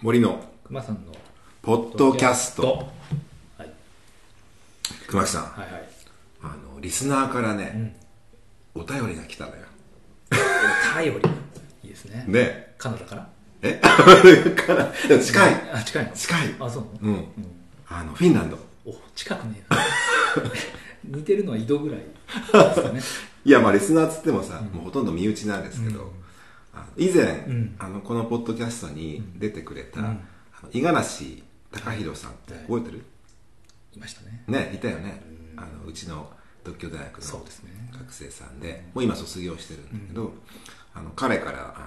森の熊さんのポッドキャスト。はい。熊木さん。はいはい。あのリスナーからね、お便りが来たのよ。お便り。いいですね。ね。カナダから？え？から。近い。あ近いの？近い。あそううん、あのフィンランド。お近くね似てるのは井戸ぐらいですかね？いやまあリスナーっつってもさ、もうほとんど身内なんですけど、以前、ん。あのこのポッドキャストに出てくれた、五十嵐隆弘さんって覚えてる、いましたね。ねいたよね、あのうちの独協大学の学生さんでもう今卒業してるんだけど、あの彼からあの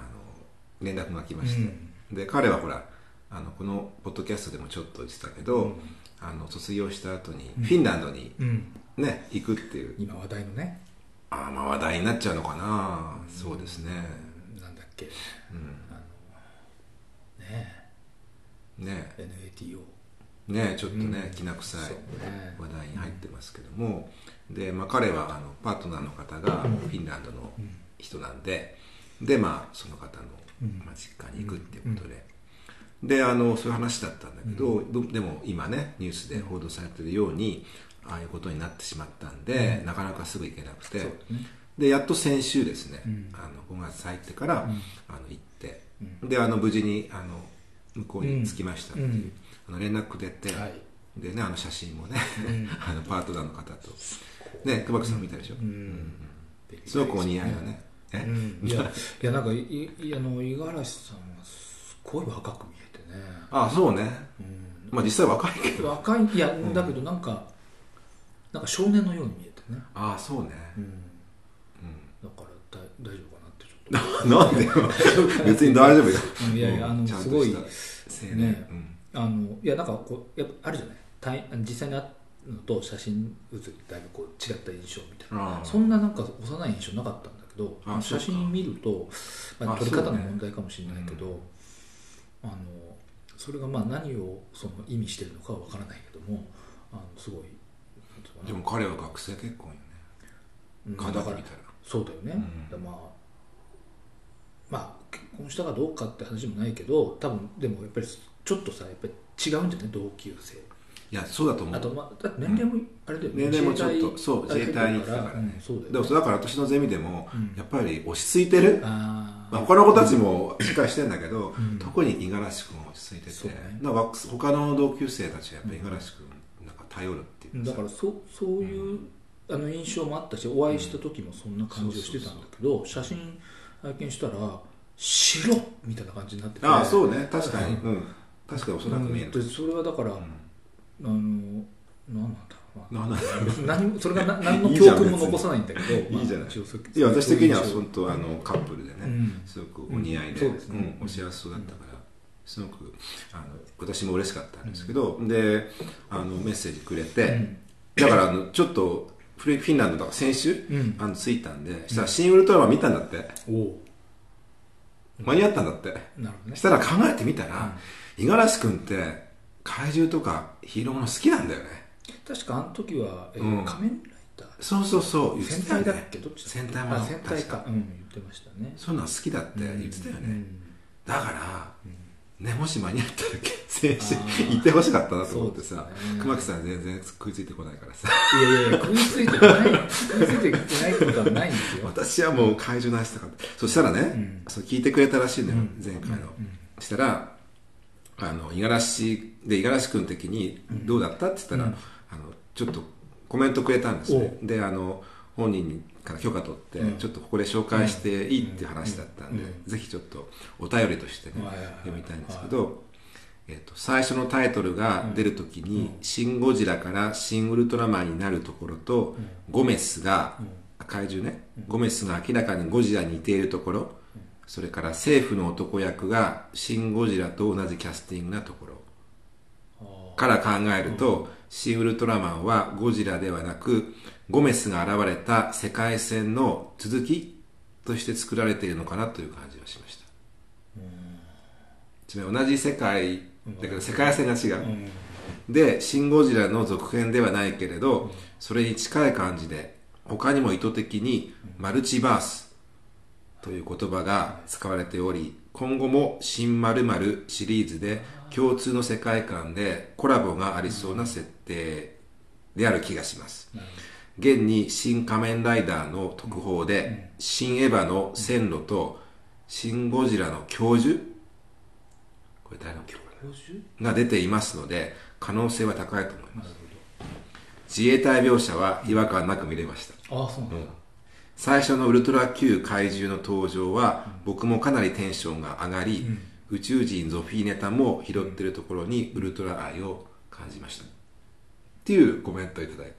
連絡が来まして、で彼はほらあのこのポッドキャストでもちょっと言ってたけど、あの卒業した後にフィンランドに、うん。ね行くっていう。今話題のね。ああまあ話題になっちゃうのかな、そうですねけ、あのねねえ。NATO ねちょっとね、きな臭い話題に入ってますけども、で、まあ、彼はあのパートナーの方がフィンランドの人なんで、でまあその方の、まあ、実家に行くっていうことで、であのそういう話だったんだけど、どでも今ねニュースで報道されてるようにああいうことになってしまったんで、なかなかすぐ行けなくて、でやっと先週ですね、あの5月入ってから、あの行って、であの無事にあの向こうに着きましたっていう、うん。あの連絡くれて、はい。でねあの写真もね、あのパートナーの方と。ね熊木さん見たでしょ、うん。すごくお似合いよね、いや いやなんかいいあの五十嵐さんはすごい若く見えてね。ああそうね、まあ実際若いけど。若いいやだけどなんかなんか少年のように見えてね。ああそうね、だから大大丈夫かなってちょっなんで？よ 別に大丈夫よ。といやいやあのすごいね。うん。あのいやなんかこうやっぱあるじゃない？対実際に会うのと写真写るだいぶこう違った印象みたいな。ああ。そんななんか幼い印象なかったんだけど写真見ると、まあ、あ撮り方の問題かもしれないけどあのそれがまあ何をその意味してるのかは分からないけどもあのすごいでも彼は学生結婚よね。うん顔だけ見たらそうだよね、ん。だからまあまあ結婚したかどうかって話もないけど多分でもやっぱりちょっとさやっぱり違うんじゃない？同級生。いやそうだと思う。あと、まあ、だって年齢もあれだよね、年齢もちょっとそう自衛隊に行ってたから。ね、うんそうだよね。でもだから私のゼミでも、やっぱり落ち着いてる。あまあ、他の子たちもしっかりしてんだけど、特に五十嵐君は落ち着いてて、ね。な他の同級生たちはやっぱり五十嵐君なんか頼るっていうあだからそそういう、あの印象もあったしお会いした時もそんな感じをしてたんだけど写真拝見したら白みたいな感じになってて。ああそうね。確かに、うん、確かにおそらく見える、うんでそれはだから、あの何なんだろうな。何もそれがな 何の教訓も残さないんだけどいいじゃない。いや私的には本当あのカップルでね、うん。すごくお似合いで,、うん。お幸せそうだったから、すごくあの私も嬉しかったんですけど、であのメッセージくれて、だからあのちょっとフィフィンランドだから先週、ん。あの着いたんでしたら「シン・ウルトラマン」見たんだって。間に合ったんだって、なるほどね。したら考えてみたら五十嵐君って怪獣とかヒーローもの好きなんだよね。確かあの時は、えーうん。仮面ライダー。そうそうそう言って戦たよね。隊だっけ？どっちだ戦隊も戦隊か。確うん言ってましたね。そういうのは好きだって言ってたよね、うん。だから、ね、もし間に合ったら先週あー。行ってほしかったなと思ってさ、ね。熊木さん全然食いついてこないからさ。いやいや食いついてない。食いついていないことはないんですよ。私はもう怪獣の話したかったそしたらね、ん。そう聞いてくれたらしいのよ、うん。前回の、そしたらあの五十嵐で五十嵐君的にどうだった？って言ったら、あのちょっとコメントくれたんですね。であの本人から許可取って、うん。ちょっとここで紹介していいっていう話だったんで、うん。ぜひちょっとお便りとしてね、読みたいんですけど、えー、と最初のタイトルが出るときに「シン・ゴジラ」から「シン・ウルトラマン」になるところと、ゴメスが、怪獣ね、ゴメスが明らかにゴジラに似ているところ、それから政府の男役がシン・ゴジラと同じキャスティングなところから考えると、シン・ウルトラマンはゴジラではなくゴメスが現れた世界線の続きとして作られているのかなという感じがしました。つまり同じ世界だけど世界線が違う、で「シン・ゴジラ」の続編ではないけれど、それに近い感じで他にも意図的にマルチバースという言葉が使われており今後も「新〇〇シリーズで共通の世界観でコラボがありそうな設定である気がします現に「新仮面ライダー」の特報で「新エヴァ」の線路と「新ゴジラ」の教授？これ誰の教教授？が出ていますので可能性は高いと思います。自衛隊描写は違和感なく見れました。ああそうなんだ、最初のウルトラ Q 怪獣の登場は、僕もかなりテンションが上がり、宇宙人ゾフィーネタも拾ってるところにウルトラ愛を感じました。っていうコメントをいただい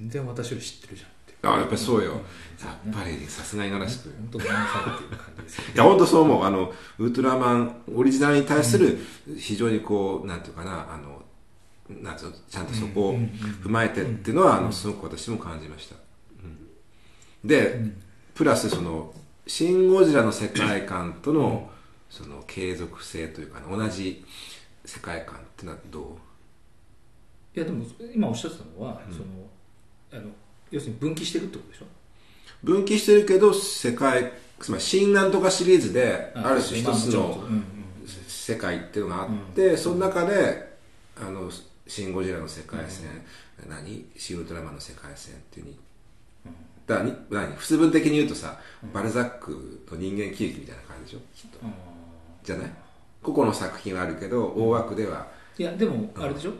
全然私より知ってるじゃんあやっぱりそうよ、やっぱりさすがにらしく、い本当ごめんなさいっていう感じですよや本当そう思う。あのウルトラマンオリジナルに対する非常にこうなんていうかなあのなんちゃんとそこを踏まえてっていうのは、あのすごく私も感じました、うん。で、プラスその「シン・ゴジラ」の世界観とのその継続性というか、同じ世界観ってのはどう？いやでも今おっしゃってたのは、そのあの要するに分岐してるってことでしょ？分岐してるけど世界つまり「新なんとか」シリーズである種一つの世界っていうのがあって、その中で「あのシン・ゴジラ」の世界線、何「シン・ウルトラマン」の世界線っていうに、だに何？普通文的に言うとさ、バルザックの人間喜劇みたいな感じでしょ？きっと、じゃない？個々の作品はあるけど大枠では、いやでもあれでしょ、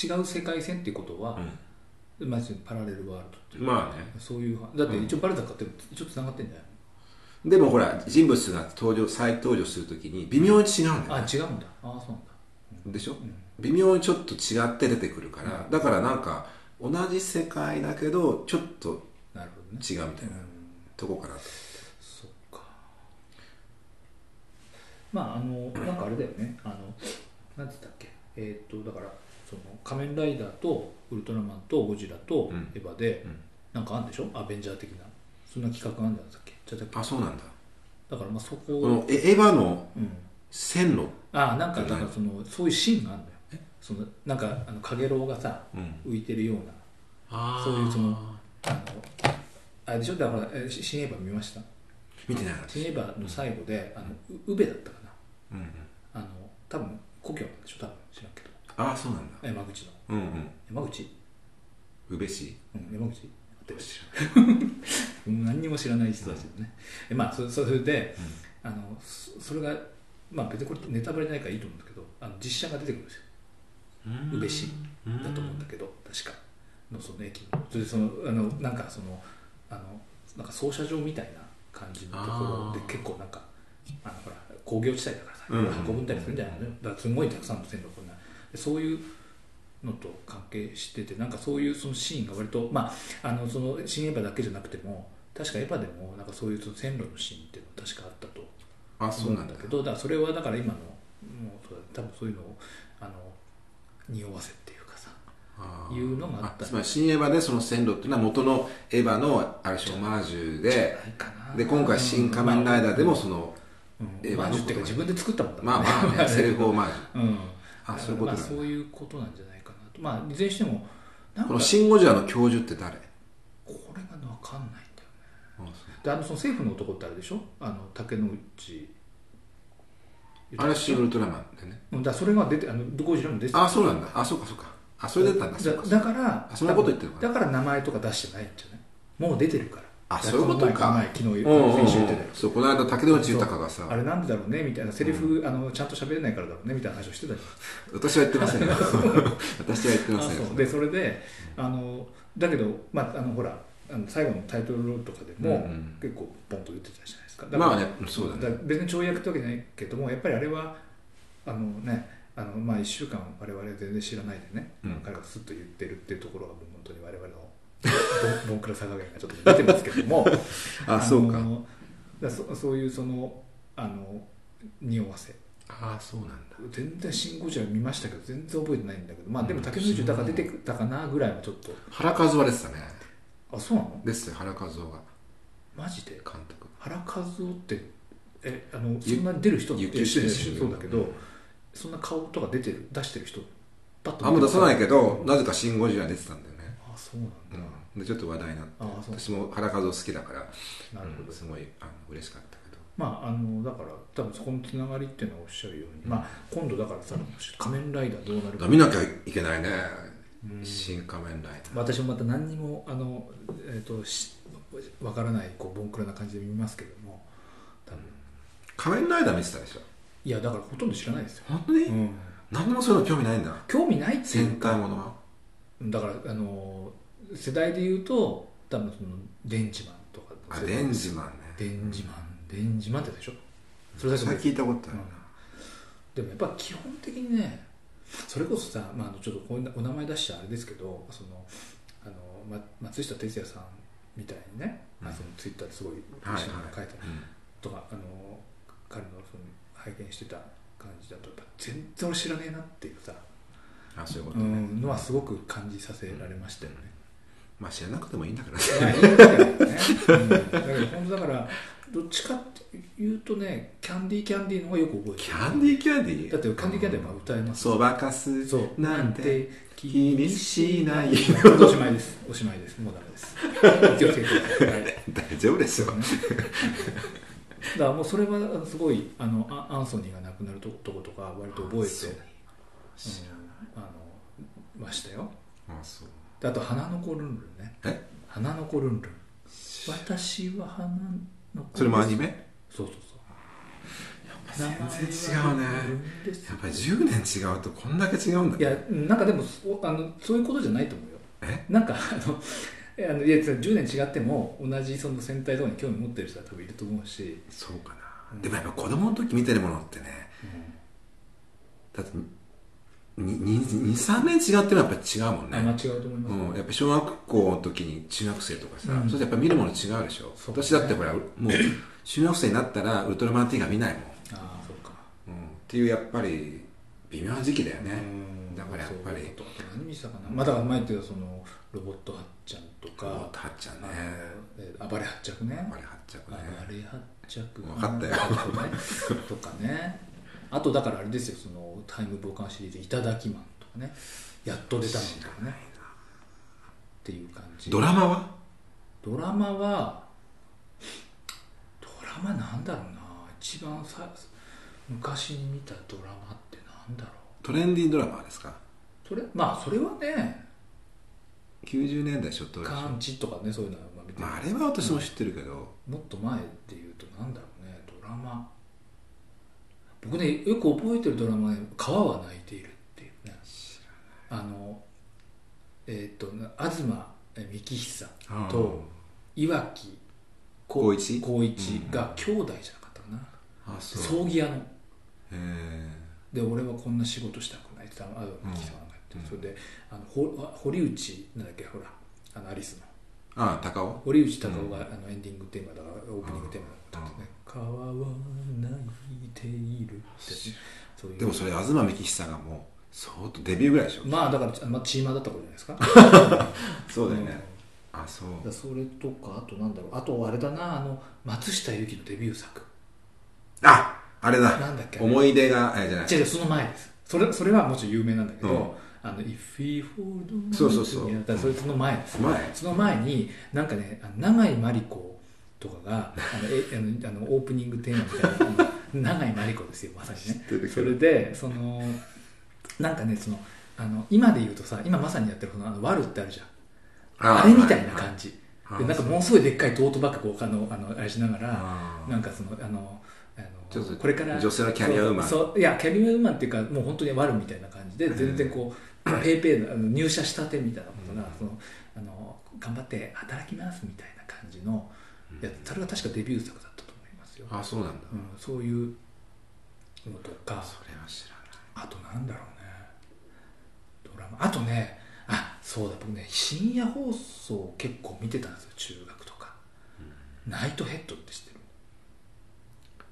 違う世界線っていうことは、まあ、パラレルワールドっていうまあね。そういうだって一応バルザックってちょっとつながってんじゃない？でもほら人物が登場再登場するときに微妙に違うんだよ、あ違うんだ。ああそうなんだ。でしょ、微妙にちょっと違って出てくるから、だからなんか同じ世界だけどちょっとなるほどね違うみたいなとこかなと、そっか。まああのなんかあれだよね。あのなんつったっけ？えーっとだからその仮面ライダーとウルトラマンとゴジラとうん。エヴァで、うん。なんかあるんでしょ？アベンジャー的な。そんな企画があるんじゃないですかああそうなんだ。だからまあそここのエエヴァのうん。線路？あなんかうんなんかそのそういうシーンがあるんだよ。そのなんかあのかげろうがさうん。浮いてるような。あそういうそのあのあれでしょ？だから新エヴァ見ました？見てない。新エヴァの最後であのう宇部だったかな。うんうん。あの多分故郷なんでしょ？多分知らんけどああそうなんだ。山口の。うんうん。山口？宇部市？うん山口。何にも知らない人たちでね、えまあそそれで、あのそそれがまあ別にこれネタバレないからいいと思うんだけどあの実写が出てくるんですよ。宇部市だと思うんだけど確か。のその駅の。それでそのあのなんかそのあのなんか操車場みたいな感じのところで結構なんかあのほら工業地帯だからさ、うん運んだりするんじゃないの？だからすごいたくさんの線路そういうのと関係しててなんかそういうそのシーンが割とまああのその新エヴァだけじゃなくても確かエヴァでもなんかそういうその線路のシーンっていうの確かあったとあそうなんだ。けどだからそれはだから今のもう多分そういうのをあの匂わせっていうかさいうのがあった。つまり新エヴァでその線路っていうのは元のエヴァのある種オマージュで。で今回「新仮面ライダー」でもそのうん。エヴァのオマージュっていうか自分で作ったもんだまあまあねセルフオマージュ。うんあそういうことそういうことなんじゃないかなと。まあいずれにしてもなんかこの「シン・ゴジラ」の教授って誰？これが分かんないんだよね。であのその政府の男ってあれでしょ？あの竹野内。あれシン・ウルトラマンでね。うんだそれが出てあのゴジラも出てた。あそうなんだ。あそうかそうか。あそれ出たんだ。だだからあそんなこと言ってるのかだから名前とか出してないんじゃない？もう出てるからあそういうことか。昨日先週言ってたよ。そうこの間竹野内豊がさ。あれなんでだろうねみたいな。セリフ、あのちゃんと喋れないからだろうねみたいな話をしてたじ私は言ってませんよ。私は言ってませんでそれであのだけど、まあ、あのほらあの最後のタイトルロールとかでも、うんうん。結構ポンと言ってたじゃないですか。まあねそうだね。から別に跳躍ってわけじゃないけどもやっぱりあれはあのねあのまあ1週間我々全然知らないでね、うん。彼がスッと言ってるっていうところがもう本当に我々のボンクラさ加減がちょっと出てますけども。あそうか。のだそそういうそのあの匂わせ。ああそうなんだ。全然「シン・ゴジラ」見ましたけど全然覚えてないんだけど。まあでも竹野内豊出てたかなぐらいはちょっと。原和夫は出てたね。あそうなの？ですよ原和夫がマジで？監督。原和夫ってえあのそんなに出る人ってそうだけど、そんな顔とか出てる出してる人パッとあんま出さないけけどなぜか「シン・ゴジラ」出てたんだよそうなんだ、うん。でちょっと話題になって私も原和夫好きだからなるほど、うんすごいあの嬉しかったけど。まああのだから多分そこのつながりっていうのはおっしゃるように、まあ今度だからさ仮面ライダーどうなるか。見なきゃいけないね、新仮面ライダー。私もまた何にもあの、えー、としわからないこうボンクラな感じで見ますけども多分。仮面ライダー見てたでしょ？いやだからほとんど知らないですよ、本当に、うん、何もそういうの興味ないんだ。興味ないってい戦うか。隊ものはだからあの世代で言うと多分そのデンジマンとか。あデンジマンね。デンジマンデンジマンってでしょ？それだけそれ聞いたことあるな、でもやっぱ基本的にねそれこそさ、まあ、ちょっとこういうお名前出しちゃあれですけどそのあの、ま、松下哲也さんみたいにね、まあ、そのツイッターですごいはい一緒に書いたうんとか、あの彼のその拝見してた感じだとやっぱ全然俺知らねえなっていうさ、あそういうことうね、ん、のはすごく感じさせられましたよね。まあ知らなくてもいいんだからね。いやいだけどね、うん、だけど本当だからどっちかっていうとねキャンディーキャンディーの方がよく覚えてる。キャンディーキャンディー？だってキャンディーキャンディーは歌えますそばかすなんて気にしないおしまいです。おしまいです。もうダメです。気をつけて。ください、はい大丈夫ですよ。だからもうそれはすごいあのアアンソニーが亡くなるととことか割と覚えて、う。ん、あのましたよ。あそう。であと花の子ルンルンね。え？花の子ルンルン。私は花の子それもアニメ？メそうそうそう。全然違うね。やっぱり10年違うとこんだけ違うんだいやなんかでもそあのそういうことじゃないと思うよ。え？なんかあの いやあのいや10年違っても同じその戦隊とかに興味持ってる人は多分いると思うし、そうかな、うんでもやっぱ子供の時見てるものってねだって23年違ってもやっぱり違うもんあ間ね違うと思います、うん、やっぱ小学校の時に中学生とかさ、うん。それやっぱ見るもの違うでしょ、ね私だってほらもう 中学生になったらウルトラマン T が見ないもん、ああそうか。うん、っていうやっぱり微妙な時期だよね、うん。だからやっぱり。そうあと何見せたかな。まあだ前言ってたそのロボットはっちゃんとか。ロボットはっちゃんね。あのえー暴れ発着ね。あれ発着暴ねれ発着。わかったよ。とかね あとだからあれですよそのタイムボカンシリーズ「いただきマン」とかね。やっと出たのとかね。っていう感じ。ドラマは？ドラマはドラマなんだろうな。一番さ昔に見たドラマってなんだろう。トレンディードラマですか？それまあそれはね。90年代初頭でしょ。カンチとかねそういうのはまあ見てる。まあ、あれは私も知ってるけど、もっと前で言うとなんだろうね。ドラマ僕ねよく覚えてるドラマね「川は泣いている」っていうね。あのえっ、と東幹久と岩城光一？光一が兄弟じゃなかったかな、う。葬儀屋の。で俺はこんな仕事したくないって東幹久が言って、それであのほ堀内なんだっけほらあのアリスのああ高尾？堀内孝雄が、あのエンディングテーマだからオープニングテーマだったんですね「川は泣いている」ってね。そういう。でもそれ東幹久がもう相当デビューぐらいでしょ。まあだから、まあ、チーマーだった頃じゃないですか。そうだよね、あそう。それとかあとなんだろう。あとあれだなあの松下由紀のデビュー作。ああれだ。なんだっけ思い出がえじゃない。違う違うその前です。それそれはもちろん有名なんだけど、うんあの「If we hold on そうそうそう。だそれその前です前。その前になんかね永井真理子とかがあのえあのあのオープニングテーマみたいな永井真理子ですよまさにね。それでそのなんかねそのあの今で言うとさ今まさにやってるこのあのワルってあるじゃん。あれみたいな感じ。あでなんかものすごいでっかいトートバッグこうあのあのあれしながらなんかそのあのあのこれから女性のキャリアウーマン。そうそういやキャリアウーマンっていうかもう本当にワルみたいな感じで全然こう ペイペイの入社したてみたいなことが、そのあの頑張って働きますみたいな感じのやつそれが確かデビュー作だったと思いますよ、あそうなんだ、うん、そういうのとかそれは知らない。あとなんだろうね。ドラマ。あとねあそうだ僕ね深夜放送結構見てたんですよ中学とか、ナイトヘッドって知って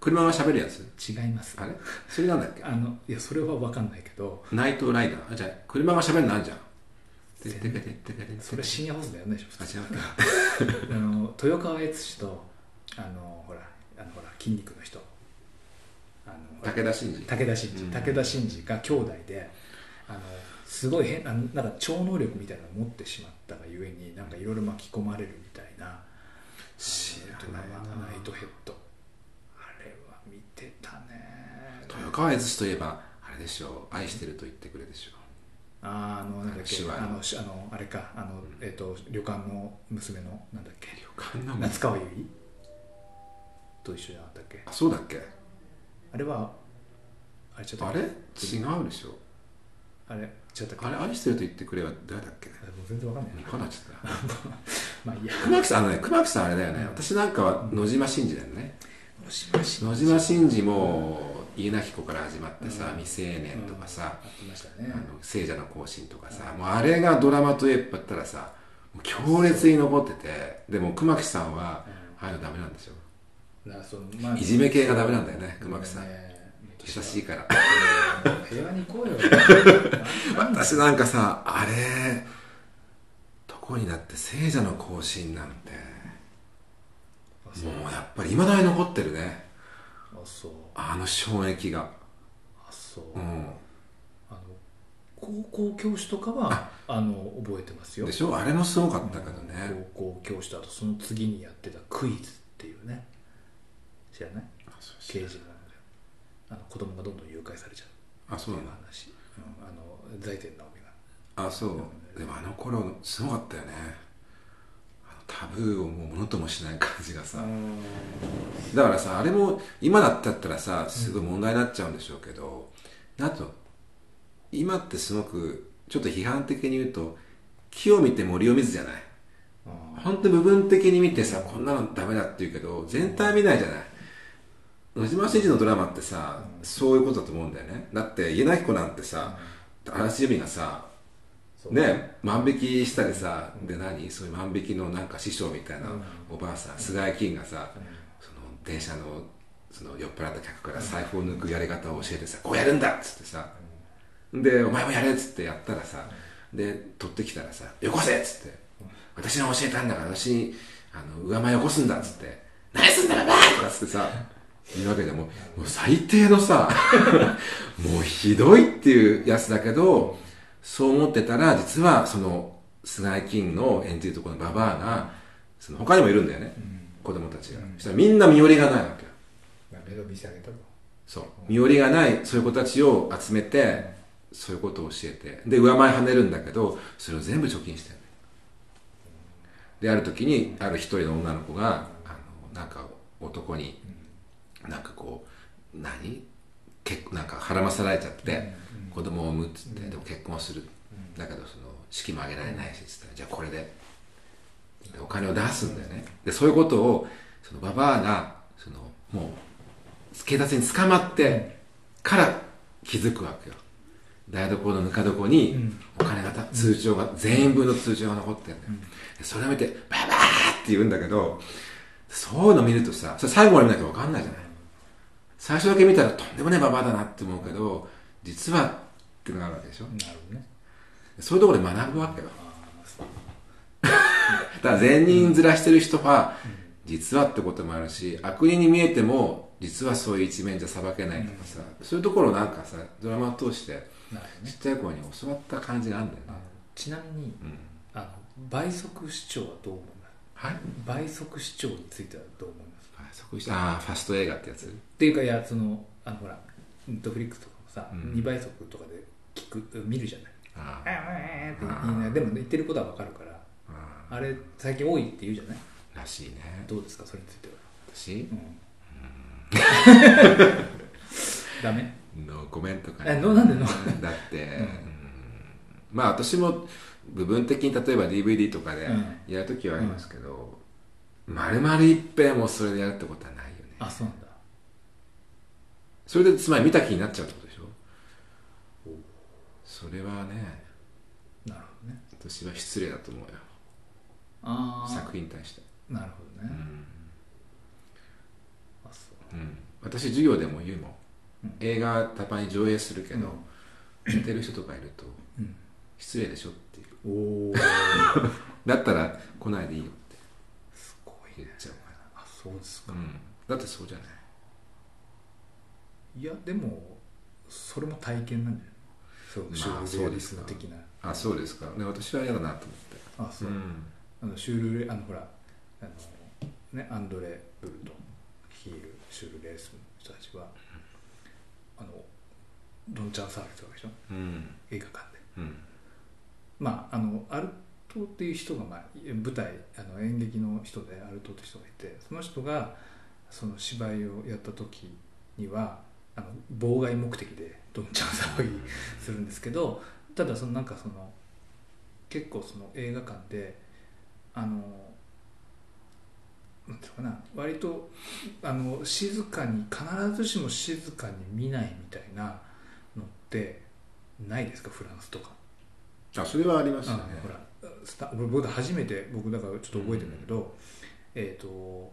車が喋るやつ？る違います。あれ？それなんだっけ？あのいやそれは分かんないけど。ナイトライダー？あじゃあ車が喋るのあるじゃん。てってけてってけてってそれ深夜放送でやんないでしょあ違うかあの豊川悦司とあのほらあのほら筋肉の人あの武田真治武田真治、うん武田真治が兄弟であのすごい変あのなんか超能力みたいなのを持ってしまったがゆえになんかいろいろ巻き込まれるみたいな知らないなナイトヘッドあれ赤い寿司といえばあれでしょう。愛してると言ってくれでしょあーあのなんだっけ。あのしあのあれか。あの、えっ、と旅館の娘のなんだっけ。旅館？の夏川由衣と一緒じゃなかったっけ？あそうだっけ。あれはあれちょっとあれ？違うでしょ。あれちょっとあれ愛してると言ってくれは誰だっけ？もう全然わかんない。分かんなっちゃったまあいいや。熊木さんあのね熊木さんあれだよね。私なんかは野島真司だよね。野島真司も家なき子から始まってさ、未成年とかさ、あの聖者の行進とかさ、もうあれがドラマと言ったらさ強烈に残っててでも熊木さんは、ああいうのダメなんですよだからそのまあいじめ系がダメなんだよね熊木さん。ね優しいから。平和に行こうよ。私なんかさあれとこになって聖者の行進なんてもうやっぱりいまだに残ってるね。あそうあの衝撃が。あそう、うん。あの高校教師とかはあの覚えてますよ。でしょ？あれもすごかったけどね、高校教師とあとその次にやってたクイズっていうね。知らない？刑事なので。あの子供がどんどん誘拐されちゃう。あそうなの？っていう話、うん、あの財前直美が。あそう。でもあの頃すごかったよねタブーをもうものともしない感じがさ。だからさあれも今だったらさすごい問題になっちゃうんでしょうけど、あと今ってすごくちょっと批判的に言うと木を見て森を見ずじゃない。あ本当に部分的に見てさこんなのダメだって言うけど全体見ないじゃない。野島真司のドラマってさ、そういうことだと思うんだよね。だって家なき子なんてさ嵐由美がさね万引きしたりさ、で何？そういう万引きのなんか師匠みたいなおばあさん、菅井金がさ、その電車のその酔っ払った客から財布を抜くやり方を教えてさ、こうやるんだっつってさ、でお前もやれっつってやったらさ、で取ってきたらさよこせっつって、私が教えたんだから私にあの上前よこすんだっつって、何すんだババーとかっつってさ言うわけでもうもう最低のさ もうひどいっていうやつだけどそう思ってたら実はその菅井金の演じるところのババアがその他にもいるんだよね、子供たちが、そしたらみんな身寄りがないわけよ。まあ目を見せ上げたとそう。身寄りがないそういう子たちを集めてそういうことを教えて。で上前跳ねるんだけどそれを全部貯金してるである時にある一人の女の子があのなんか男になんかこう何？結なんか腹まさられちゃって子供を産むっつってでも結婚する。だけどその式も挙げられないしっつってじゃあこれででお金を出すんだよね。でそういうことをそのババアがそのもう警察に捕まってから気づくわけよ。台所のぬか床にお金がた通帳が全員分の通帳が残ってるんだよ、でそれを見てババーって言うんだけどそういうの見るとさそれ最後まで見なきゃ分かんないじゃない。最初だけ見たらとんでもねえババアだなって思うけど実はっていうのがあるわけでしょ？なるほどね。そういうところで学ぶわけよ。だから善人面してる人は実はってこともあるし悪人に見えても実はそういう一面じゃ裁けないとかさ、そういうところをなんかさドラマを通してちっちゃい頃に教わった感じがあるんだよねちなみにうん。あの倍速視聴はどう思います？はい。倍速視聴についてはどう思います？倍速してああファスト映画ってやつ？っていうかいやそのあのほらネットフリックスとかもさ、うん。2倍速とかで聞く見るじゃない。ああーってでも言ってることは分かるからああれ最近多いって言うじゃない？らしいね。どうですか？それについては。私？うん。ダメ？のコメントかえのなんでの？だって、うん。まあ私も部分的に例えば DVD とかでうん。やるときはありますけど、丸々一遍もそれでやるってことはないよね。あそうなんだ。それでつまり見た気になっちゃうってこと？それはねなるほどね。私は失礼だと思うよ。ああ作品に対して、なるほどね、うん。あそう。うん、私授業でも言うもん、うん。映画たまに上映するけど、寝てる人とかいるとうん。失礼でしょっていう。おお だったら来ないでいいよって。すごいね。言っちゃうかあそうですか、ら、うん、だってそうじゃない。いやでもそれも体験なんじゃない？そうまあシュールレアリスム的な、あそうですか。で私は嫌だなと思って。あそう、ん。あのシュールレあのほらあのねアンドレ・ブルト率いるシュールレアリスムの人たちはあのどんちゃん騒ぎするわけでしょ？うん。映画館で。うん。まああのアルトっていう人が、まあ、舞台あの演劇の人でアルトって人がいてその人がその芝居をやった時にはあの妨害目的でどんちゃん騒ぎするんですけどただそのなんかその結構その映画館であのなんていうのかな割とあの静かに必ずしも静かに見ないみたいなのってないですかフランスとか。あそれはありますあよね。のほらスタ俺僕初めて僕だからちょっと覚えてるんだけど、えっ、と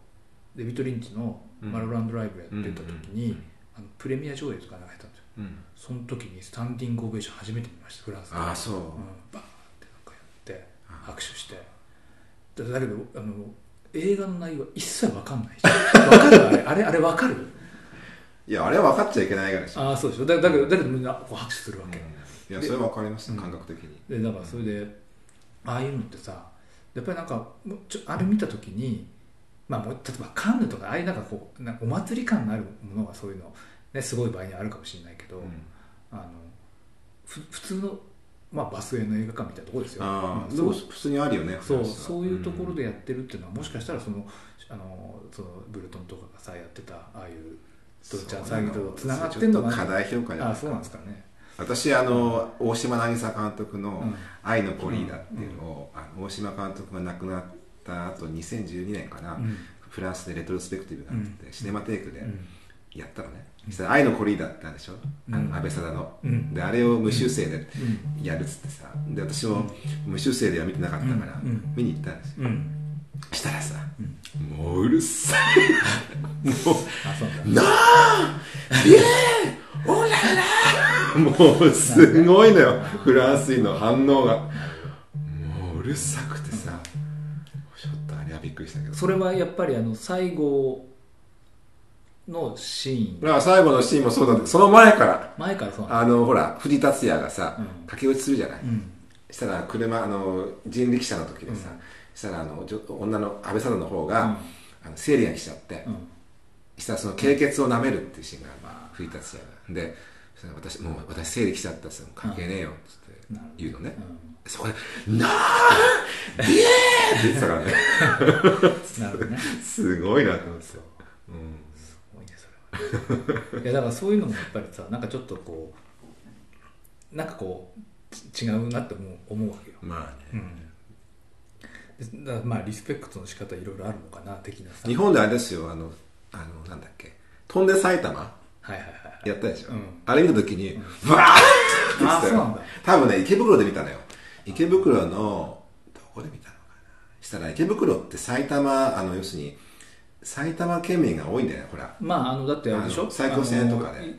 デビッド・リンチの「マルランドライブ」やってた時に、あのプレミア上映とか流れたんですよ。うん。その時にスタンディングオベーション初めて見ましたフランスでああそう。うん、バーってなんかやって拍手して。だだけどあの映画の内容は一切わかんないし。わかるあれ？あれ？あれわかる？いやあれは分かっちゃいけないからでしょああそうでしょ。だだけどだけどみんなこう拍手するわけ、いやそれは分かりますうん。感覚的に。でだからそれでああいうのってさやっぱりなんかちょあれ見た時にまあもう例えばカンヌとかああいうなんかこうなんかお祭り感のあるものがそういうの、ね、すごい場合にあるかもしれないけど、あのふ普通の、まあ、バスへの映画館みたいなところですよ、あうんそう。普通にあるよねそうそういうところでやってるっていうのは、もしかしたらそのあのそのブルトンとかがさやってたああいうドルちゃん詐欺とつながってんのかな。ちょっと過大評価じゃないああそうなんですかね。私あの大島渚監督のうん「愛のコリーダ」っていうのを、あの大島監督が亡くなった後2012年かな、うん。フランスでレトロスペクティブがあって、うん。シネマテイクでうん。やったのね、そしたら「愛のコリーダ」ってあるでしょ、あうん。の安倍貞の、うん。であれを無修正でうん。やるっつってさ。で私も無修正では見てなかったから、うん。うん。見に行ったんですよ。うん。したらさ、うん。もううるさい。もうなあイエーオララもうすごいのよ。フランス人の反応が。もううるさくてっくりしたけど。それはやっぱりあの最後のシーン。まあ最後のシーンもそうなんだけどその前から。前からそう。あのほら藤達也がさ、うん。駆け落ちするじゃない、うん。したら車あの人力車の時でさ、うん。したらあのちょ女の安倍貞の方が、うん。あの生理が来ちゃって、うん。したらその経血を舐めるっていうシーンがある藤達也が。でそしたら私もう私生理来ちゃったっつって関係ねえよっつって言うのね、うそこで「なあイエーイ!」って言ってたからね。んなるほどね。すごいなと思ってた、うんすごいねそれは。いやだからそういうのもやっぱりさなんかちょっとこうなんかこうち違うなって思う思うわけよ、まあね、でだからまあリスペクトの仕方いろいろあるのかな的なさ。日本であれですよあのあのなんだっけ飛んで埼玉はいはいはい。やったでしょ、うん。あれ見た時に、わーって言ってたよ。あそうなんだ。多分ね池袋で見たのよ池袋のどこで見たのかな。したら池袋って埼玉あの要するに埼玉県民が多いんだよねほら。まああのだってあれでしょ。埼京線とかで。あのい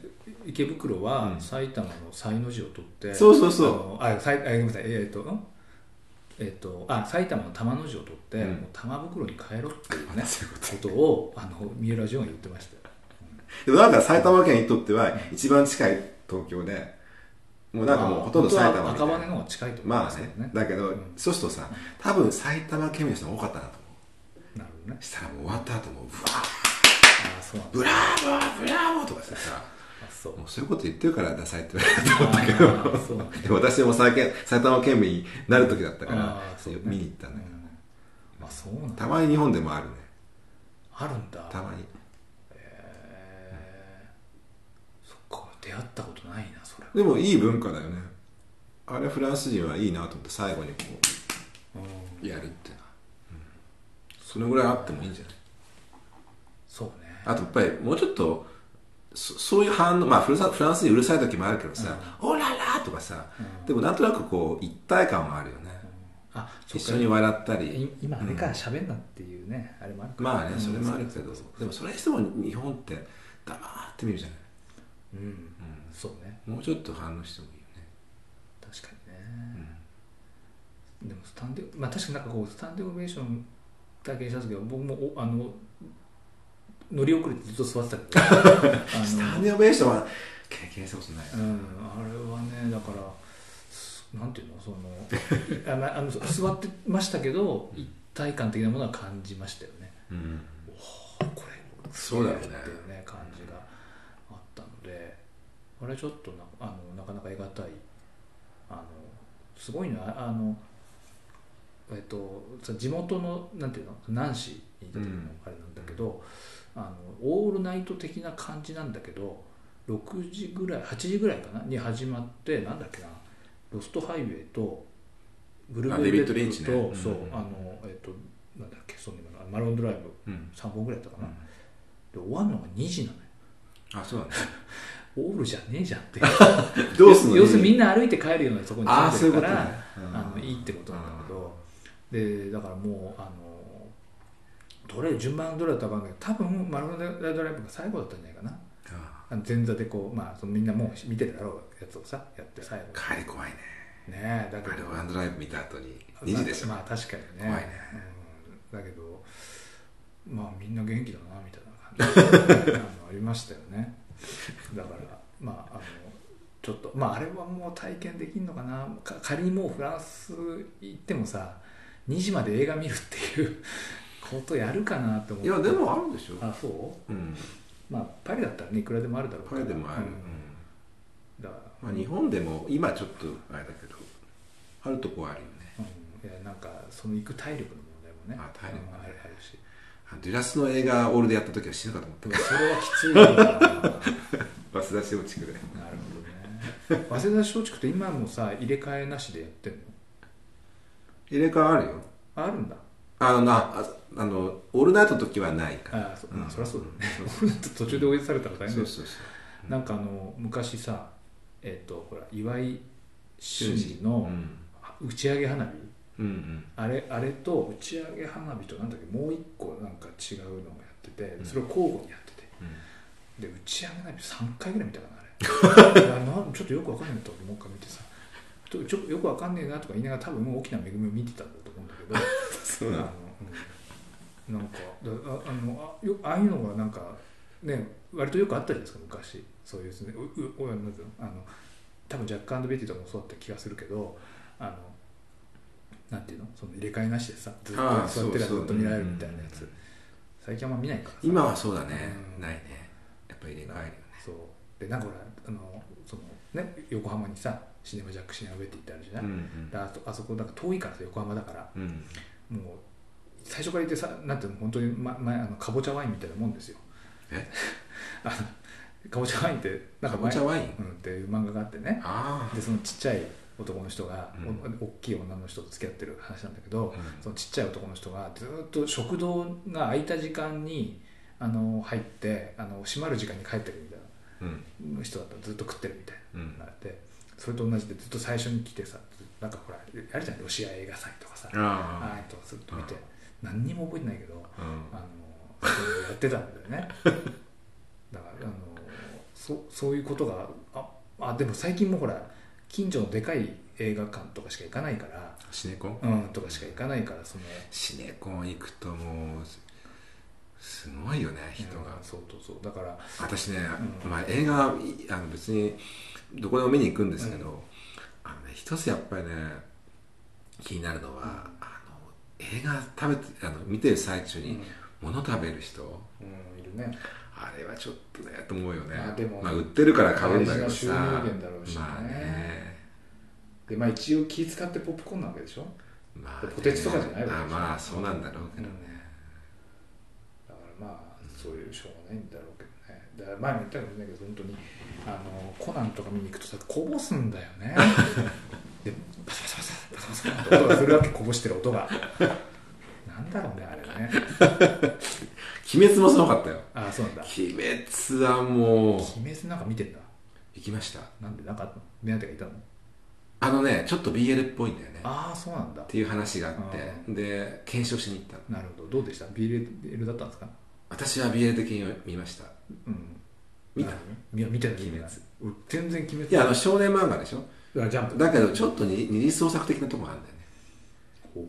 池袋はうん埼玉の西の字を取って、そうそうそう。あさいあごめんなさい。えっ、とん？えっ、とあ埼玉の玉の字を取って、うん。もう玉袋に帰ろうっていうね そういうこことをあの三浦淳が言ってましたよ。でもなんか埼玉県にとっては一番近い東京でもうなんかもうほとんど埼玉みたいな赤羽の方が近いと思いまあね,、ねだけど、うん。そうするとさ多分埼玉県民の人が多かったなと思う。なるほどね。したらもう終わった後もううわー。ブラボーブラボーとかしてさあそう。もうそういうこと言ってるからダサいって言われると思ったけどでも私も埼玉県民になる時だったからね。見に行ったんだけど、うん。あそうなんだ。たまに日本でもあるね。あるんだ。たまに。へー。そっか出会ったことないなでもいい文化だよね。あれフランス人はいいなと思って最後にこうん。うやるっていうのは、うん。それぐらいあってもいいんじゃない？そうね。あとやっぱりもうちょっとそそういう反応まあフランスフランスにうるさい時もあるけどさ「オララ!」とかさ、うん。でもなんとなくこう一体感はあるよね、あそっか。一緒に笑ったり。い今あれから喋んなっていうね、あれもあるから。まあねそれもあるけどでもそれにしても日本って黙って見るじゃない、うん。そうね。もうちょっと反応してもいいよね、確かにね、でもスタンデーまあ確かになんかこうスタンデーオベーション体験した時は僕もおあの乗り遅れてずっと座ってたけど。あ スタのンディオベーションは経験したことない、うん、あれはねだからすなんていうの？そのあのあの座ってましたけど一体感的なものは感じましたよね。うん。これそうだよね。感これはちょっとなあのなかなか得難いあのすごいのはあのえっとさ地元のなんていうのナンシーにいた時のあれなんだけど、あのオールナイト的な感じなんだけど6時ぐらい8時ぐらいかなに始まってなんだっけなロストハイウェイとブルーベルリンチね。と、うんそうあのえっとなんだっけそのマロンドライブうん。3本ぐらいだったかな、で終わるのが2時なのよ。あそうなんだ オールじゃねえじゃんって どうす要するにみんな歩いて帰るようなところに住んでるからあのいいってことなんだけど。でだからもうあのどれ順番どれだったか分かんないけど多分マロンドライブが最後だったんじゃないかな。ああの前座でこう、まあ、そのみんなもう見てるだろうやつをさやって最後。帰り怖いね。ねえだけど。あれワンドライブ見た後に2時でしょ、まあ、まあ確かにね。怖いね。うん、だけどまあみんな元気だなみたいな感じ。ありましたよねだからまああのちょっとまああれはもう体験できるのかな。か仮にもうフランス行ってもさ2時まで映画見るっていう ことやるかなって思って。いやでもあるでしょ。あそう？うん。まあパリだったらねいくらでもあるだろうパリでもある、ううん。んだから。まあ、日本でも今ちょっとあれだけどあるとこはあるよね。うん、いやなんかその行く体力の問題もね。あ体力ねうんあるし。あデュラスの映画オールでやった時は死ぬかと思った。でもそれはきついな早稲田松竹で。なるほどね。早稲田松竹って今もさ入れ替えなしでやってんの？入れ替わるよ。ああるんだ。あのなああのオールナイトの時はないから。ああそ,、うん。そりゃそうだよね。俺だって途中で追い出されたら大変だよそうそうそう。なんかあの昔さえっ、とほら岩井俊二うのん。打ち上げ花火、うんうんあれあれと打ち上げ花火となんだっけもう一個なんか違うのがやっててうん。それを交互にやってて。うん。で打ち上げ花火3回ぐらい見たかなあれ。ちょっとよくわかんないともう一回見てさ。とちょよくわかんねえなとか言いながら多分大きな恵みを見てたんだと思うんだけど。そうなの。うん、なんかだああのあよああいうのがなんかね割とよくあったじゃないですか昔。そういうですね。あの多分ジャックベティとかもそうだった気がするけどあのなんていうの？その入れ替えなしでさずっと座ってらずっと見られるみたいなやつ。うん最近あんま見ないからさ。今はそうだね、うん。ないね。やっぱり入れ替えるよね。そう。でなんかほらあのそのね横浜にさシネマジャックシネマベティってあるじゃない、うんであそあそこなんか遠いからさ横浜だから。うん。うんもう最初から言ってさなんていうの？本当に、まま、あのかぼちゃワインみたいなもんですよ。え？あのかぼちゃワインってなんかかぼちゃワイン？うん、っていう漫画があってね。ああ。でそのちっちゃい男の人が、うん。お大きい女の人と付き合ってる話なんだけど、うん。そのちっちゃい男の人がずっと食堂が空いた時間にあの入ってあの閉まる時間に帰ってくるみたいうん。な人だった。らずっと食ってるみたいうん。な、でそれと同じでずっと最初に来てさなんかほらあるじゃん。ロシア映画祭とかさあああいうとかずっと見て何にも覚えてないけどあのやってたんだよね。だからあのそそういうことがああでも最近もほら近所のでかい映画館とかしか行かないからシネコン？うんとかしか行かないからそのシネコン行くともうすごいよね人が、うんそうそうそう。だから私ね、うん。まあ、映画いあの別にどこでも見に行くんですけど、あのね、一つやっぱりね気になるのは、あの映画食べてあの見てる最中に物食べる人、うんいるねあれはちょっとねと思うよね。あでもまあ、売ってるから買うんだけど大事な収入さ源だろうしね。まあね。でまあ一応気使ってポップコーンなわけでしょ？まあね。ポテチとかじゃないわけでしょ？あまあそうなんだろうけどね、だからまあそういうしょうがないんだろうけどね。だから前も言ったかもしれないけど本当にあのコナンとか見に行くとさこぼすんだよね。でパサパサパサパサパサパサって音がするわけこぼしてる音が。なんだろうねあれね 鬼滅もすごかったよ。ああそうなんだ。鬼滅はもう。鬼滅なんか見てんだ。行きました。なんでなんか目当てがいたの？あのねちょっと BL っぽいんだよね。ああそうなんだ。っていう話があって。で検証しに行ったの。なるほど。どうでした？BL だったんですか？私は BL 的に見ました。うん。見た？見見てた。鬼滅。俺全然鬼滅。いやあの少年漫画でしょ？ジャンプ。だけどちょっと二二次創作的なところがあるんだよね。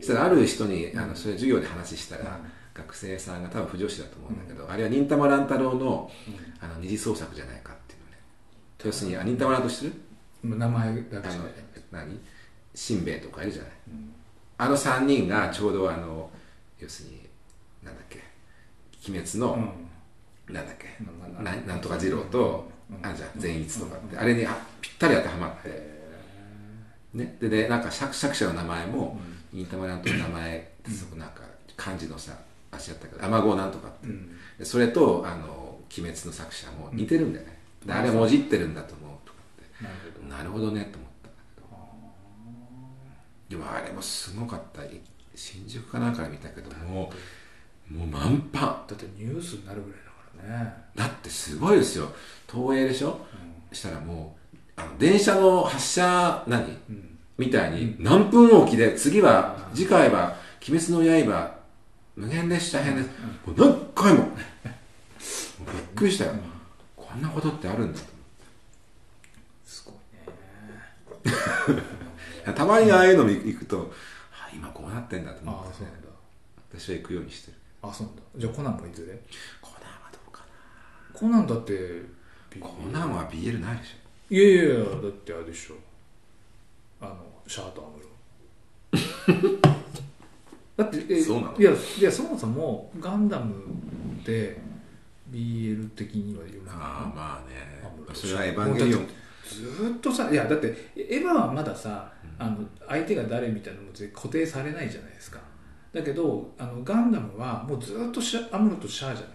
そしたらある人にあのそれ授業で話したら、うん学生さんが多分不女子だと思うんだけど、あれは忍たま乱太郎のあの二次創作じゃないかっていうのね。要するにあ忍たま乱太郎知ってる？名前だけ。あの何？しんべヱとかいるじゃない。うん。あの3人がちょうどあの要するになんだっけ？鬼滅の、うん。なんだっけ？なななんとか二郎とうん。あるじゃん。善逸とかって、あれにあぴったり当てはまって、ね、ででなんか作作者の名前も銀玉なんとの名前ってそこなんか漢字のさ足やったけど雨子なんとかって、うん。でそれとあの「鬼滅」の作者も似てるんだよね、であれもじってるんだと思うとかって。なるほど。ねと思った。んだけどでもあれもすごかった。い新宿かなんかで見たけどももう満帆。だってニュースになるぐらいだからね。だってすごいですよ。東映でしょ、したらもうあの電車の発車何、うん。みたいに何分おきで次は次回は「鬼滅の刃無限列車編」です、もう何回も。びっくりしたよ、こんなことってあるんだと。すごいね。たまにああいうの行くと、あ今こうなってんだとあ思って。あそうなんだ。私は行くようにしてる。あそうなんだ。じゃあコナンもいずれコナンはどうかコナンだってなコナンは BL ないでしいやいやいやだってあれでしょ。あのシャーとアムロだってえそうなの？いやいやそもそもガンダムって BL 的には言うょああまあね。それはエヴァンゲリオン。ずーっとさいやだってエヴァはまださ、あの相手が誰みたいなのも固定されないじゃないですか。だけどあのガンダムはもうずーっとシャアムロとシャアじゃ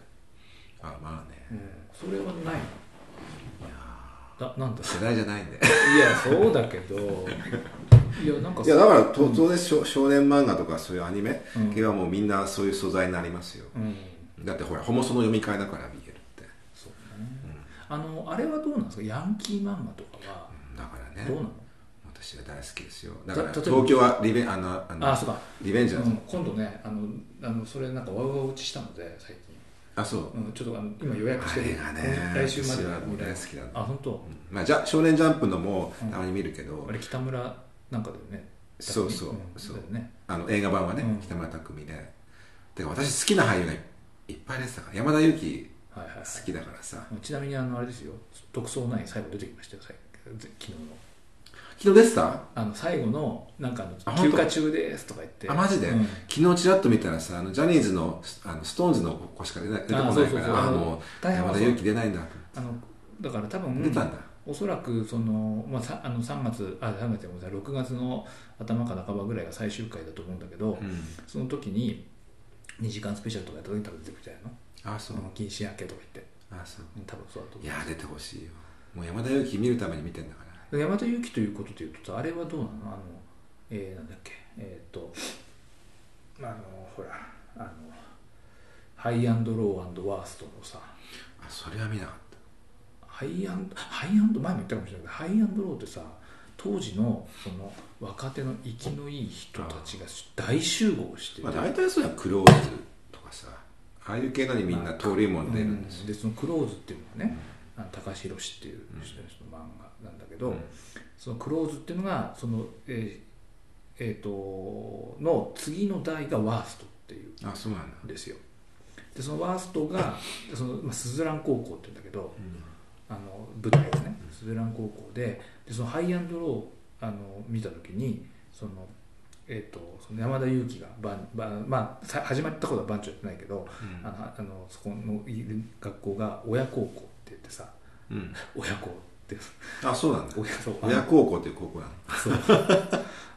ない、あまあね。うん、それはないだなんだ？世代じゃないんで。いやそうだけど。いやなんかいやだからと当然少少年漫画とかそういうアニメうん。系はもうみんなそういう素材になりますよ、うん。だってほらホモソの読み替えだから BL って、そうね、あのあれはどうなんですか？ヤンキー漫画とかはうんだからね。どうなの、私は大好きですよ。だから東京はリベあのあのあそうか、リベンジャーズ、うん、今度ねあのあのそれなんかワウワウ打ちしたので最近、あそう、うん、ちょっとあの今予約してる。あれがね来週まで大好きだあ本当、うん。まあ、じゃ少年ジャンプのもたまに見るけど、あれ北村なんかだよね。そうそう。う。んそうね。あの映画版はね、うん。北村匠海で。で私好きな俳優がいっぱい出てたから山田裕貴はいはい、はい。好きだからさ。ちなみにあのあれですよ。特捜9最後出てきましたよ最昨日の昨日出てた？あの最後のなんかああ本当？の休暇中ですとか言って。あマジで、うん。昨日ちらっと見たらさあのジャニーズのあのストーンズの子しか出ない出てこないからあそうそうそう。ああのもう大変山田裕貴出ないんだ。とあのだから多分出たんだ、おそらくその、まあ、さあの3月あ3月じゃごめんなさい6月の頭か半ばぐらいが最終回だと思うんだけど、うん。その時に2時間スペシャルとかやった時に多分出てくるんじゃないの？あそう。あの禁止明けとか言って。あそう。うん多分そうだと思いや出てほしいよ。もう山田裕貴見るために見てんだから。う山田裕貴ということでいうとさあれはどうなの？あのえー、なんだっけ？えーっとあのほらあのハイアンドローワーストのさ。あそれは見なかっハイアンドハイアンド前も言ったかもしれないけどハイアンドローってさ当時のその若手の生きのいい人たちが大集合してた、まあ、大体そういうのはクローズとかさああいう系のにみんな登竜門出るんですよ、でそのクローズっていうのはね、あの高橋宏っていう人の漫画なんだけど、うん。そのクローズっていうのがそのえーえーとの次の代がワーストっていう。あそうなんですよ。でそのワーストがその、まあ、スズラン高校っていうんだけどあの舞台ですねスズラン高校ででそのハイアンドローあの見た時にそのえー、とその山田裕貴が番番まあさ始まったことは番長やってないけど、うん。あのあのそこのいる学校が親孝行って言ってさうん。親孝って。あそうなんだ。親そう親孝行っていう高校なの。そう。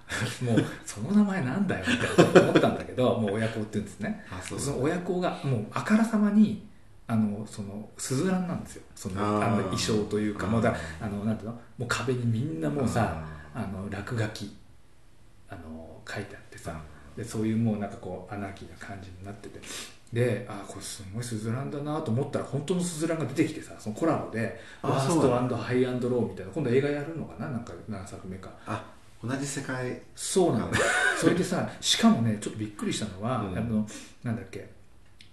もうその名前なんだよみたいな思ったんだけどもう親孝って言うんですね。あそその親孝がもうあからさまにあのそのスズランなんですよ。そのあの衣装というかもうだあのなんていうの？もう壁にみんなもうさあの落書きあの書いてあってさ。でそういうもうなんかこうアナーキーな感じになっててであこれすごいスズランだなと思ったら本当のスズランが出てきてさそのコラボであワーストハイアンドローみたいな今度映画やるのかな？なんか何作目か。あ同じ世界。そうなの それでさしかもねちょっとびっくりしたのは、うん。あのなんだっけ。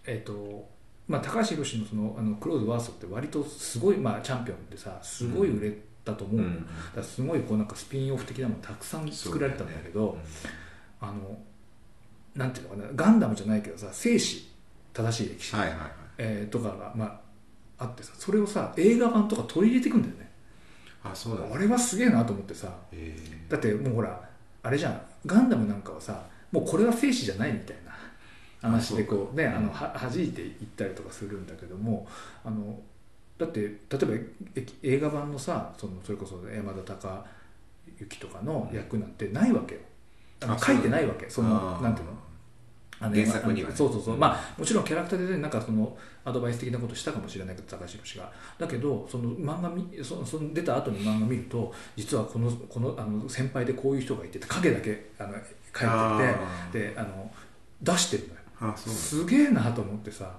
えっ、とまあ、高橋宏のそのあのクローズワーストって割とすごい、まあ、チャンピオンでさすごい売れたと思うの、うん。だすごいこうなんかスピンオフ的なものたくさん作られたんだけどあのなんていうのかな？ガンダムじゃないけどさ生死正しい歴史、はいはいはい。えーとかが、まあ、あってさそれをさ映画版とか取り入れていくんだよね。あそうだあれはすげえなと思ってさ。えだってもうほらあれじゃん。ガンダムなんかはさもうこれは生死じゃないみたいな話でこうねうんあのは弾いていったりとかするんだけどもあのだって例えばえ映画版のさそのそれこそ山田孝之とかの役なんてないわけよ。あのあ書いてないわけ。そのなんていうの？原作にはね。そうそうそう、まあもちろんキャラクターデザインなんかそのアドバイス的なことしたかもしれないけど高橋宏が。だけどその漫画みそその出た後に漫画見ると実はこのこのあの先輩でこういう人がいてて影だけあの書あいーててであの出してるのよ。あそうすげえなと思ってさ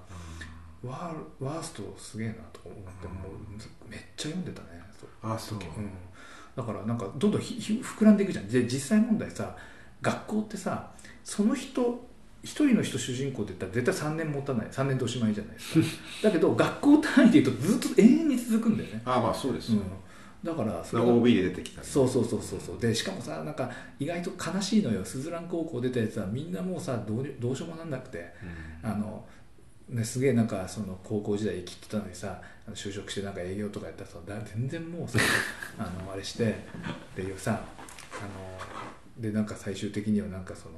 ワーワーストすげえなと思ってもう。めっちゃ読んでたねあそう。うん、だからなんかどんどんひひ膨らんでいくじゃん。で実際問題さ学校ってさその人一人の人主人公で言ったら絶対3年持たない3年でおしまいじゃないですか。だけど学校単位で言うとずっと永遠に続くんだよね、あまあそうですよ、うん、だからそれが OB で出てきたりそうそうそうそうそう。でしかもさなんか意外と悲しいのよ。すずらん高校出たやつはみんなもうさどうにどうしようもなんなくて。うん。あの、ね、すげえなんかその高校時代生きてたのにさ就職してなんか営業とかやったらさだ全然もうさ あのあれしてっていうさあのでなんか最終的にはなんかその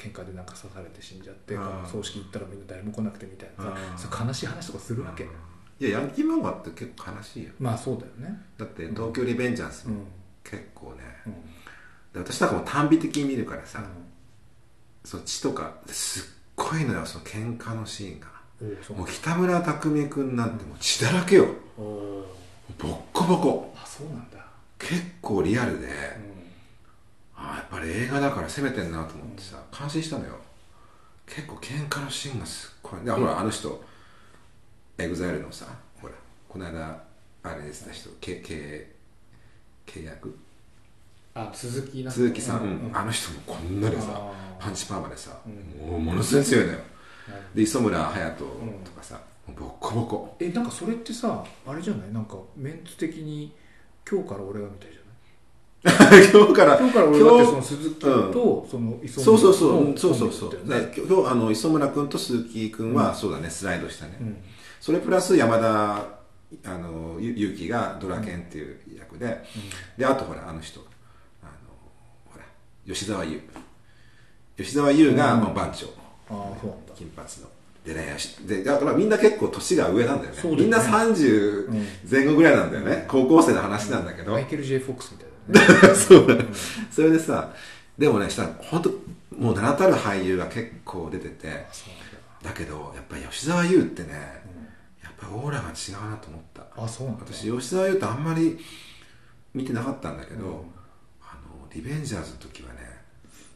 喧嘩でなんか刺されて死んじゃって葬式行ったらみんな誰も来なくてみたいなさ悲しい話とかするわけ、いやヤンキー漫画って結構悲しいよ。まあそうだよね。だって東京リベンジャーズもうん。結構ね、うん。で私なんかもう短美的に見るからさ、うその血とかすっごいのよその喧嘩のシーンが。うそう。もう北村匠海君なんてもう血だらけよ。ボッコボコ。あそうなんだ、結構リアルで、うんああやっぱり映画だから攻めてんなと思ってさ感心したのよ。結構喧嘩のシーンがすっごいでほらあの人エグザイルのさほらこの間あれですた人け契契約？あ鈴木なん鈴木さん、ううん。あの人もこんなでさパンチパーマでさ、うん。もうものすごい強いのよ。なるほどで磯村隼人とかさ、もうボッコボコ。えなんかそれってさあれじゃない？なんかメンツ的に今日から俺がみたいじゃない 今日から。今日から俺がってそ今の鈴木とその磯そうそうそう。のそうそうそう。今日あの磯村君と鈴木君は、うん。そうだね。スライドしたね、うん。それプラス山田あのゆゆきがドラケンっていう役で、であとほらあの人。あのほら吉沢優。吉沢優が、うん。まあ、番長。金髪の。で恋愛しでだからみんな結構年が上なんだよね。みんな30前後ぐらいなんだよね、高校生の話なんだけど、マイケル・ J・ フォックスみたいだね そうだ、それでさでもねしたら本当もう名だたる俳優が結構出ててだ。けどやっぱり吉沢優ってね、やっぱりオーラが違うなと思った。あそうな私吉沢優ってあんまり見てなかったんだけど、うん。あのリベンジャーズの時はね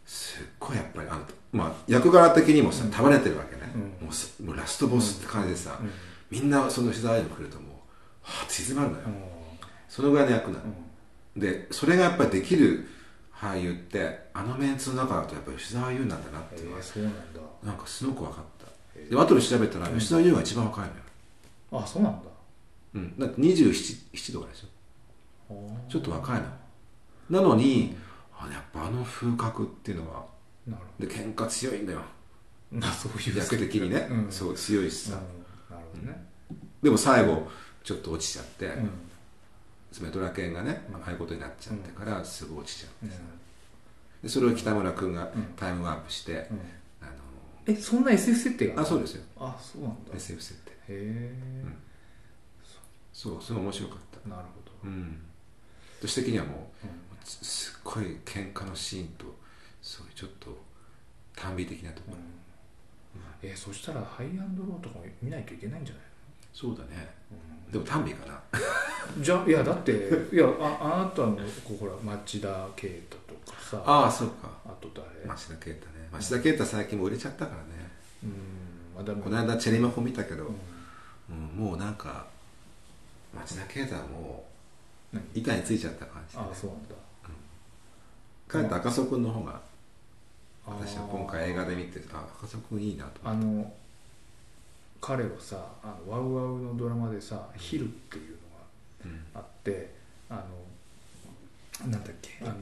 すっごいやっぱりあの、まあ、役柄的にもさ束ねてるわけね、うん。もうすもうラストボスって感じでさ、うん。みんなその吉沢優に来るともうはあ静まるのよ、うん。そのぐらいの役なの、うんでそれがやっぱりできる俳優ってあのメンツの中だとやっぱり吉沢優なんだなっていう。えーそうなんだ。なんかすごく分かった。で後で調べたら吉沢優が一番若いのよ、あそうなんだ。うん、だって27とかでしょ。ちょっと若いの。なのに、あやっぱあの風格っていうのはなるで喧嘩強いんだよ。ほどまあそういう。役的にね、うん。そう強いしさ、うん。なるほどね。でも最後ちょっと落ちちゃって、うんつまりドラケンがね、うんああいうことになっちゃってからすぐ落ちちゃううん。でそれを北村君がうんタイムワープして、うん。あのえそんな SF 設定があそうですよ。あそうなんだ。へ SF 設定。えそうそれ面白かった。なるほど。うん。私的にはもううん。すすっごい喧嘩のシーンとそういうちょっと短美的なところ、えーそしたらハイアンドローとかも見ないといけないんじゃない？そうだね。でも短美かな。じゃいやだっていやああなたのほら町田啓太とかさあああそうか。と誰？町田啓太ね。町田啓太最近も売れちゃったからね。うんまだこの間チェリマホ見たけど、うん。うんもうなんか町田啓太はも何？う板についちゃった感じで、あそうなんだ。かえって赤楚君の方が私は今回映画で見てあ赤楚君いいなと思って。あの彼はさあのワウワウのドラマでさ「ヒル」っていうのうん。があってあのなんだっけあの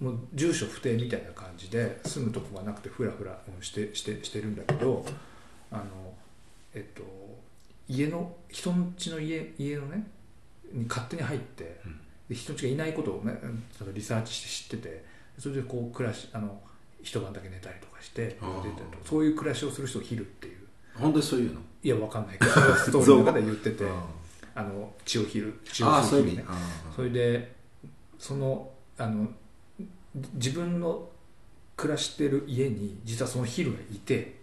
もう住所不定みたいな感じで住むとこがなくてフラフラうんしてしてしてるんだけどあのえっと家の人ん家の家家のねに勝手に入ってうん。で人ん家がいないことをねそのリサーチして知っててそれでこう暮らしあの一晩だけ寝たりとかしてそういう暮らしをする人をヒルっていう本当にそういうの？いやわかんないけどストーリーの中で言っててうん あの血を引る血をああそういう意ね。それでそのあの自分の暮らしてる家に実はそのヒルがいて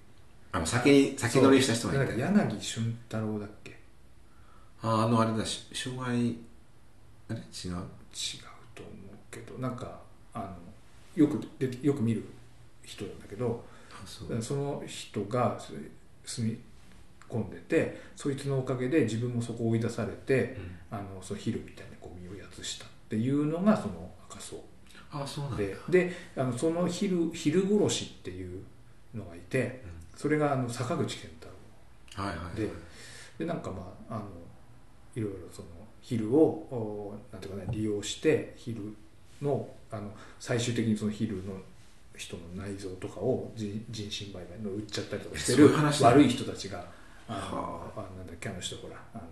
あの先に先乗りした人がいて。柳俊太郎だっけ？ああのあれだし障害あれ？違う？違うと思うけどなんかあのよくでよく見る人なんだけどその人が住み込んでてそいつのおかげで自分もそこを追い出されてあのそのヒルみたいなゴミをやつしたっていうのがその赤楚ああそうなんだ。でであのそのヒルヒル殺しっていうのがいてそれがあの坂口健太郎。はいはいはい。ででなんかまああのいろいろそのヒルをおなんていうかね利用してヒルのあの最終的にそのヒルの人の内臓とかを人人身売買の売っちゃったりとかしてる悪い人たちがあのはあ。なんだっけあの人ほらあの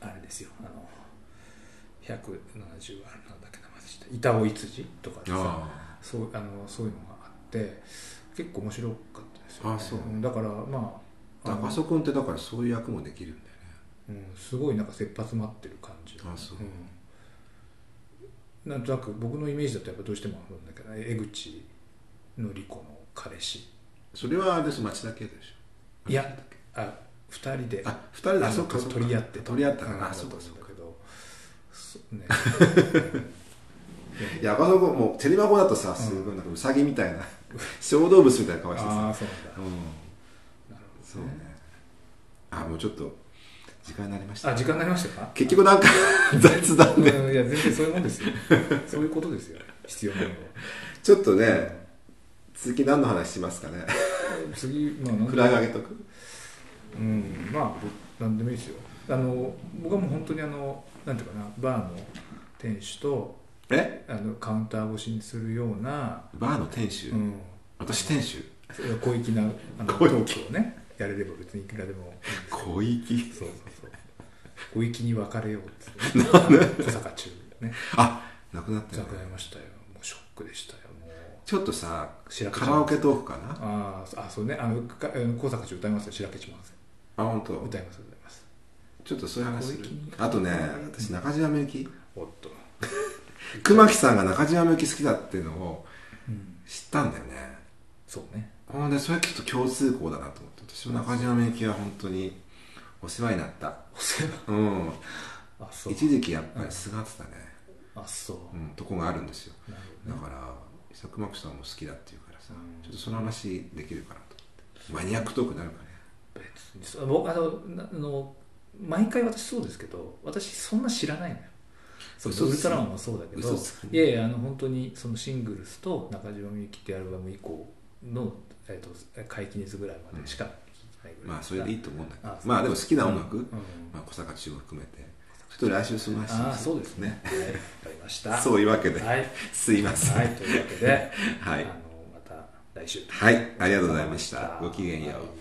あれですよあの170はなんだっけ名前でした板尾いつじとかでさあそうあのそういうのがあって結構面白かったですよ、ね、あそう。んだからまあああの赤楚君ってだからそういう役もできるんだよね。うん、すごいなんか切羽詰まってる感じあそう。うん、なんとなく僕のイメージだとやっぱどうしてもあるんだけど江口のり子の彼氏。それはです町田圭でしょ。いやあ二人で。あ二人であそっかそっか。取り合って取り合ったか。うんなあそうかそうかだけど。そね。いや赤楚君もうテレマ語だとさすごいなんかウサギみたいな 小動物みたいな顔してああさそうだ、うん。なるそうね。ほどね。あもうちょっと時間になりました。あ時間になりましたか？結局なんか雑談で。うんいや全然そういうもんですよ。そういうことですよ。必要なのは。ちょっとね続き何の話しますかね？次まあフラグ上げとく？うんまあなんでもいいですよ。あの僕はもう本当にあのなんていうかなバーの店主とえ？あのカウンター越しにするような、バーの店主、うん、私店主？小粋なあのト小粋。ークをねやれれば別にいくらでも小粋。そうそうそう小粋に別れようって、小坂中ね。あ亡くなったよ亡くなねりましたよ。もうショックでしたよもう。ちょっとさ白カラオケトークかな？あーあそうね。あの小坂中歌いますよ。白けちまんせあ本当。歌います歌います。ちょっとそういう話あとね私中島みゆき？おっと、熊木さんが中島みゆき好きだっていうのをうん、知ったんだよね。そうね。ほんでそれちょっと共通項だなと思って。私も中島みゆきは本当にお世話になった。お世話。うん。あそう。一時期やっぱりすがってたね、あそう。うん、とこがあるんですよ。ね。だから伊佐久間さんも好きだっていうからさ、うん。ちょっとその話できるかなと思って。マニアックトークになるかね。別に。僕あのなあの毎回私そうですけど私そんな知らないのよ。そうウルトラマンもそうだけどいやいやあの本当にそのシングルスと中島みゆきってアルバム以降の、えー、と解禁率ぐらいまでしかまあそれでいいと思うんだけど。まあでも好きな音楽、うん。うんまあ、小坂中を含めて。ちょっと来週その話しましそうですね。はいわかりました。そういうわけで、はい、すいません。はい、というわけで、はい。また来週。はい。ありがとうございました。ごきげんよう。はい